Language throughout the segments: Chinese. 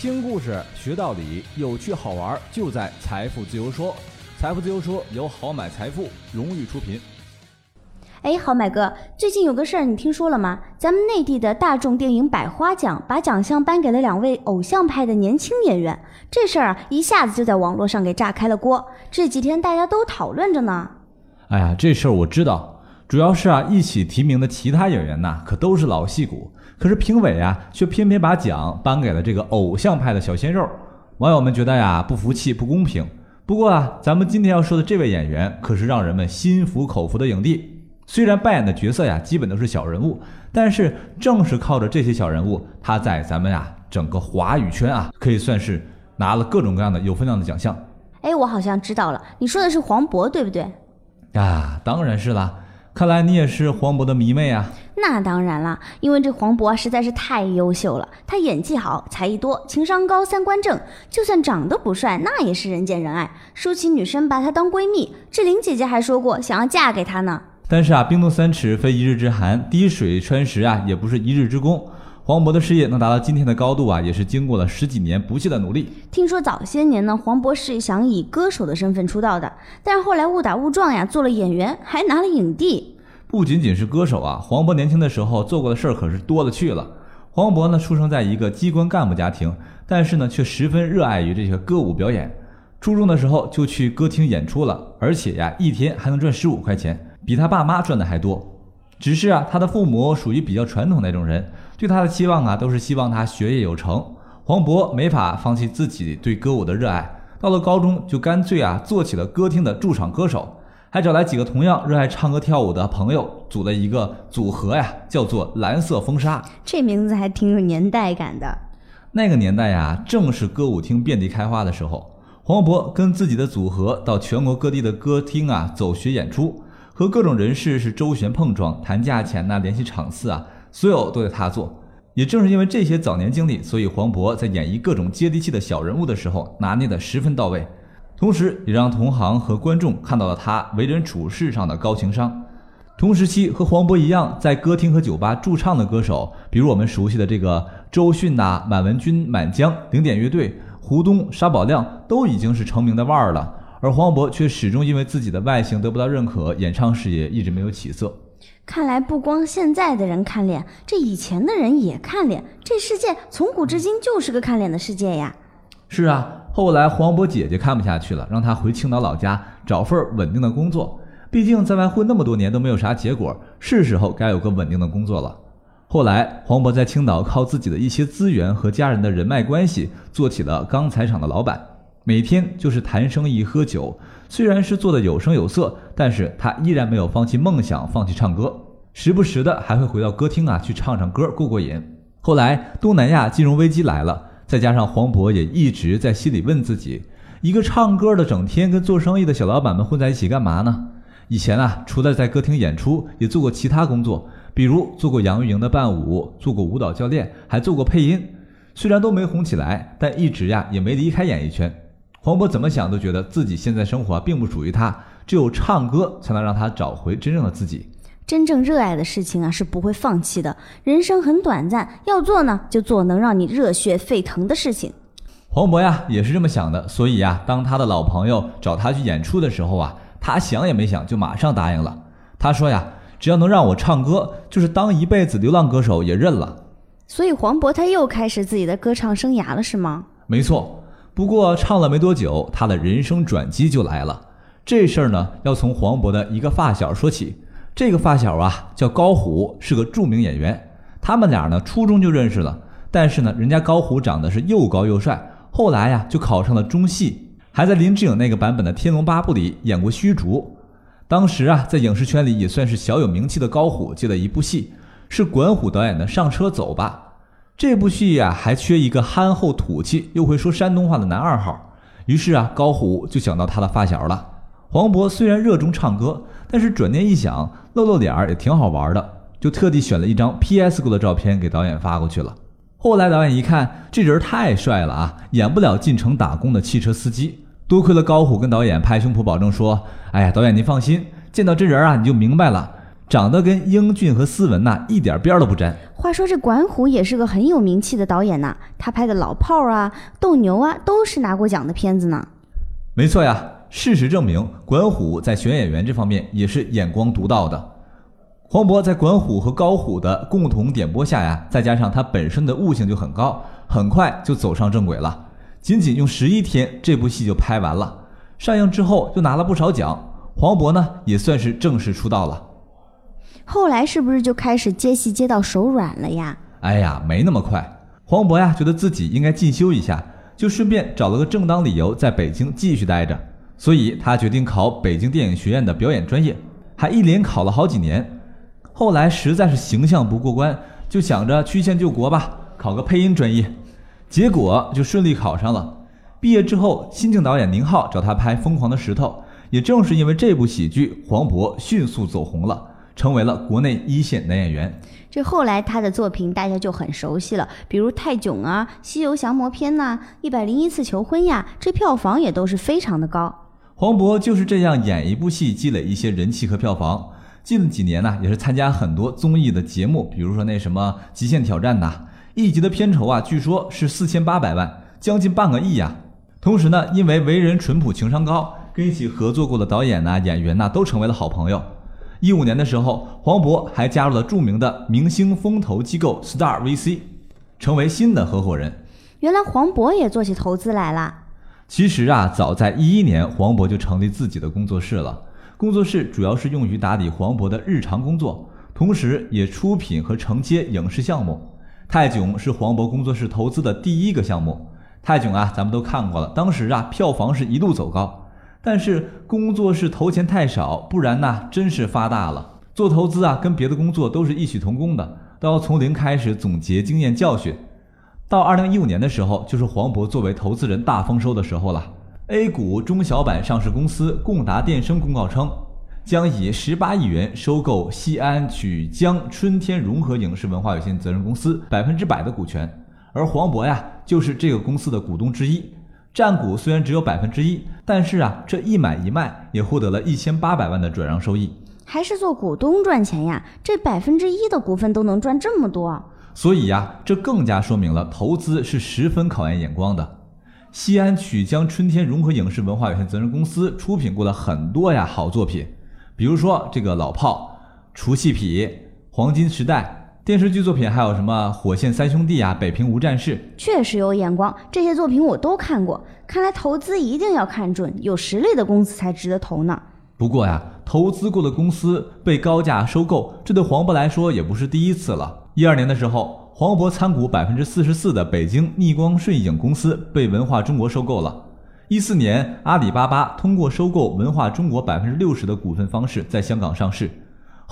听故事学道理，有趣好玩就在财富自由说。财富自由说由好买财富荣誉出品。哎，好买哥，最近有个事儿你听说了吗？咱们内地的大众电影百花奖把奖项颁给了两位偶像派的年轻演员，这事儿啊一下子就在网络上给炸开了锅。这几天大家都讨论着呢。哎呀，这事儿我知道，主要是啊，一起提名的其他演员呐，可都是老戏骨。可是评委啊，却偏偏把奖颁给了这个偶像派的小鲜肉，网友们觉得呀不服气、不公平。不过啊，咱们今天要说的这位演员可是让人们心服口服的影帝。虽然扮演的角色呀基本都是小人物，但是正是靠着这些小人物，他在咱们呀整个华语圈啊可以算是拿了各种各样的有分量的奖项。哎，我好像知道了，你说的是黄渤对不对？啊，当然是啦。看来你也是黄渤的迷妹啊！那当然啦，因为这黄渤实在是太优秀了，他演技好，才艺多，情商高，三观正，就算长得不帅，那也是人见人爱。说起女生把他当闺蜜，志玲姐姐还说过想要嫁给他呢。但是啊，冰冻三尺非一日之寒，滴水穿石啊，也不是一日之功。黄渤的事业能达到今天的高度啊，也是经过了十几年不懈的努力。听说早些年呢，黄渤是想以歌手的身份出道的，但是后来误打误撞呀，做了演员，还拿了影帝。不仅仅是歌手啊，黄渤年轻的时候做过的事儿可是多了去了。黄渤呢，出生在一个机关干部家庭，但是呢，却十分热爱于这个歌舞表演。初中的时候就去歌厅演出了，而且呀，一天还能赚十五块钱，比他爸妈赚的还多。只是啊，他的父母属于比较传统那种人，对他的期望啊，都是希望他学业有成。黄渤没法放弃自己对歌舞的热爱，到了高中就干脆啊，做起了歌厅的驻场歌手，还找来几个同样热爱唱歌跳舞的朋友，组了一个组合呀，叫做蓝色风沙。这名字还挺有年代感的。那个年代呀，正是歌舞厅遍地开花的时候，黄渤跟自己的组合到全国各地的歌厅啊走学演出。和各种人士是周旋碰撞，谈价钱呐，联系场次啊，所有都得他做。也正是因为这些早年经历，所以黄渤在演绎各种接地气的小人物的时候，拿捏得十分到位。同时，也让同行和观众看到了他为人处事上的高情商。同时期和黄渤一样，在歌厅和酒吧驻唱的歌手，比如我们熟悉的这个周迅呐、满文军、满江、零点乐队、胡东、沙宝亮，都已经是成名的腕儿了。而黄渤却始终因为自己的外形得不到认可，演唱事业一直没有起色。看来不光现在的人看脸，这以前的人也看脸。这世界从古至今就是个看脸的世界呀。是啊，后来黄渤姐姐看不下去了，让他回青岛老家找份稳定的工作。毕竟在外混那么多年都没有啥结果，是时候该有个稳定的工作了。后来黄渤在青岛靠自己的一些资源和家人的人脉关系，做起了钢材厂的老板。每天就是谈生意、喝酒，虽然是做的有声有色，但是他依然没有放弃梦想，放弃唱歌，时不时的还会回到歌厅啊去唱唱歌，过过瘾。后来东南亚金融危机来了，再加上黄渤也一直在心里问自己：一个唱歌的，整天跟做生意的小老板们混在一起干嘛呢？以前啊，除了在歌厅演出，也做过其他工作，比如做过杨钰莹的伴舞，做过舞蹈教练，还做过配音。虽然都没红起来，但一直呀也没离开演艺圈。黄渤怎么想都觉得自己现在生活并不属于他，只有唱歌才能让他找回真正的自己。真正热爱的事情啊是不会放弃的。人生很短暂，要做呢就做能让你热血沸腾的事情。黄渤呀也是这么想的，所以呀，当他的老朋友找他去演出的时候啊，他想也没想就马上答应了。他说呀，只要能让我唱歌，就是当一辈子流浪歌手也认了。所以黄渤他又开始自己的歌唱生涯了，是吗？没错。不过唱了没多久，他的人生转机就来了。这事儿呢，要从黄渤的一个发小说起。这个发小啊，叫高虎，是个著名演员。他们俩呢，初中就认识了。但是呢，人家高虎长得是又高又帅，后来呀，就考上了中戏，还在林志颖那个版本的《天龙八部》里演过虚竹。当时啊，在影视圈里也算是小有名气的高虎，接了一部戏，是管虎导演的《上车走吧》。这部戏呀，还缺一个憨厚土气又会说山东话的男二号。于是啊，高虎就想到他的发小了。黄渤虽然热衷唱歌，但是转念一想，露露脸也挺好玩的，就特地选了一张 PS 过的照片给导演发过去了。后来导演一看，这人太帅了啊，演不了进城打工的汽车司机。多亏了高虎跟导演拍胸脯保证说：“哎呀，导演您放心，见到真人啊，你就明白了。”长得跟英俊和斯文呐一点边都不沾。话说这管虎也是个很有名气的导演呐，他拍的老炮儿啊、斗牛啊都是拿过奖的片子呢。没错呀，事实证明，管虎在选演员这方面也是眼光独到的。黄渤在管虎和高虎的共同点拨下呀，再加上他本身的悟性就很高，很快就走上正轨了。仅仅用十一天，这部戏就拍完了。上映之后就拿了不少奖，黄渤呢也算是正式出道了。后来是不是就开始接戏接到手软了呀？哎呀，没那么快。黄渤呀，觉得自己应该进修一下，就顺便找了个正当理由在北京继续待着。所以他决定考北京电影学院的表演专业，还一连考了好几年。后来实在是形象不过关，就想着曲线救国吧，考个配音专业，结果就顺利考上了。毕业之后，新晋导演宁浩找他拍《疯狂的石头》，也正是因为这部喜剧，黄渤迅速走红了，成为了国内一线男演员。这后来他的作品大家就很熟悉了，比如《泰囧》啊，《西游降魔篇》呐，《一百零一次求婚》呀，这票房也都是非常的高。黄渤就是这样演一部戏，积累一些人气和票房。近几年呢，也是参加很多综艺的节目，比如说那什么《极限挑战》呐，一集的片酬啊，据说是四千八百万，将近半个亿呀。同时呢，因为为人淳朴、情商高，跟一起合作过的导演呐、演员呐，都成为了好朋友。一五年的时候，黄渤还加入了著名的明星风投机构 Star VC，成为新的合伙人。原来黄渤也做起投资来了。其实啊，早在一一年，黄渤就成立自己的工作室了。工作室主要是用于打理黄渤的日常工作，同时也出品和承接影视项目。泰囧是黄渤工作室投资的第一个项目。泰囧啊，咱们都看过了，当时啊票房是一路走高。但是工作室投钱太少，不然呢真是发大了。做投资啊，跟别的工作都是异曲同工的，都要从零开始总结经验教训。到二零一五年的时候，就是黄渤作为投资人大丰收的时候了。A 股中小板上市公司共达电声公告称，将以十八亿元收购西安曲江春天融合影视文化有限责任公司百分之百的股权，而黄渤呀就是这个公司的股东之一，占股虽然只有百分之一，但是啊这一买一卖也获得了一千八百万的转让收益，还是做股东赚钱呀？这百分之一的股份都能赚这么多，所以呀这更加说明了投资是十分考验眼光的。西安曲江春天融合影视文化有限责任公司出品过了很多呀好作品，比如说这个老炮、除戏痞、黄金时代电视剧作品，还有什么火线三兄弟啊、北平无战事，确实有眼光。这些作品我都看过，看来投资一定要看准，有实力的公司才值得投呢。不过呀，投资过的公司被高价收购，这对黄渤来说也不是第一次了。一二年的时候。黄渤参股百分之四十四的北京逆光顺影公司被文化中国收购了。一四年，阿里巴巴通过收购文化中国百分之六十的股份方式在香港上市，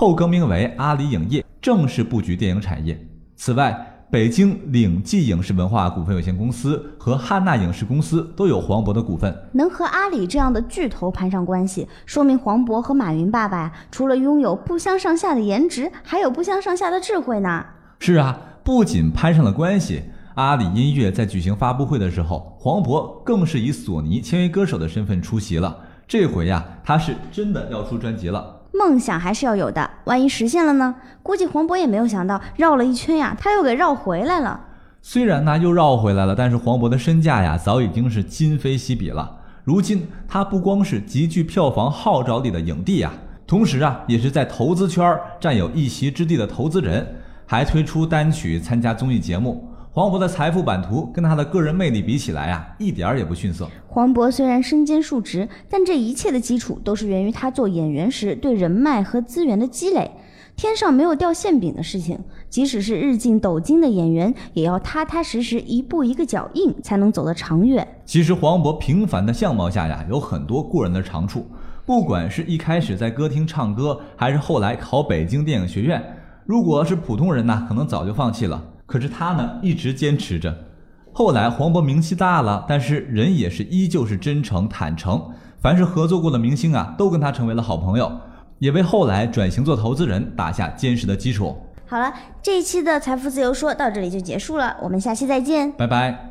后更名为阿里影业，正式布局电影产业。此外，北京领记影视文化股份有限公司和汉纳影视公司都有黄渤的股份。能和阿里这样的巨头攀上关系，说明黄渤和马云爸爸呀，除了拥有不相上下的颜值，还有不相上下的智慧呢。是啊。不仅攀上了关系，阿里音乐在举行发布会的时候，黄渤更是以索尼签约歌手的身份出席了。这回呀，他是真的要出专辑了。梦想还是要有的，万一实现了呢？估计黄渤也没有想到，绕了一圈呀，他又给绕回来了。虽然呢又绕回来了，但是黄渤的身价呀，早已经是今非昔比了。如今他不光是极具票房号召力的影帝呀，同时啊，也是在投资圈占有一席之地的投资人。还推出单曲参加综艺节目，黄渤的财富版图跟他的个人魅力比起来啊，一点儿也不逊色。黄渤虽然身兼数职，但这一切的基础都是源于他做演员时对人脉和资源的积累。天上没有掉馅饼的事情，即使是日进斗金的演员，也要踏踏实实一步一个脚印，才能走得长远。其实黄渤平凡的相貌下呀，有很多过人的长处，不管是一开始在歌厅唱歌，还是后来考北京电影学院。如果是普通人呢，可能早就放弃了。可是他呢，一直坚持着。后来黄渤名气大了，但是人也是依旧是真诚坦诚。凡是合作过的明星啊，都跟他成为了好朋友，也为后来转型做投资人打下坚实的基础。好了，这一期的财富自由说到这里就结束了，我们下期再见，拜拜。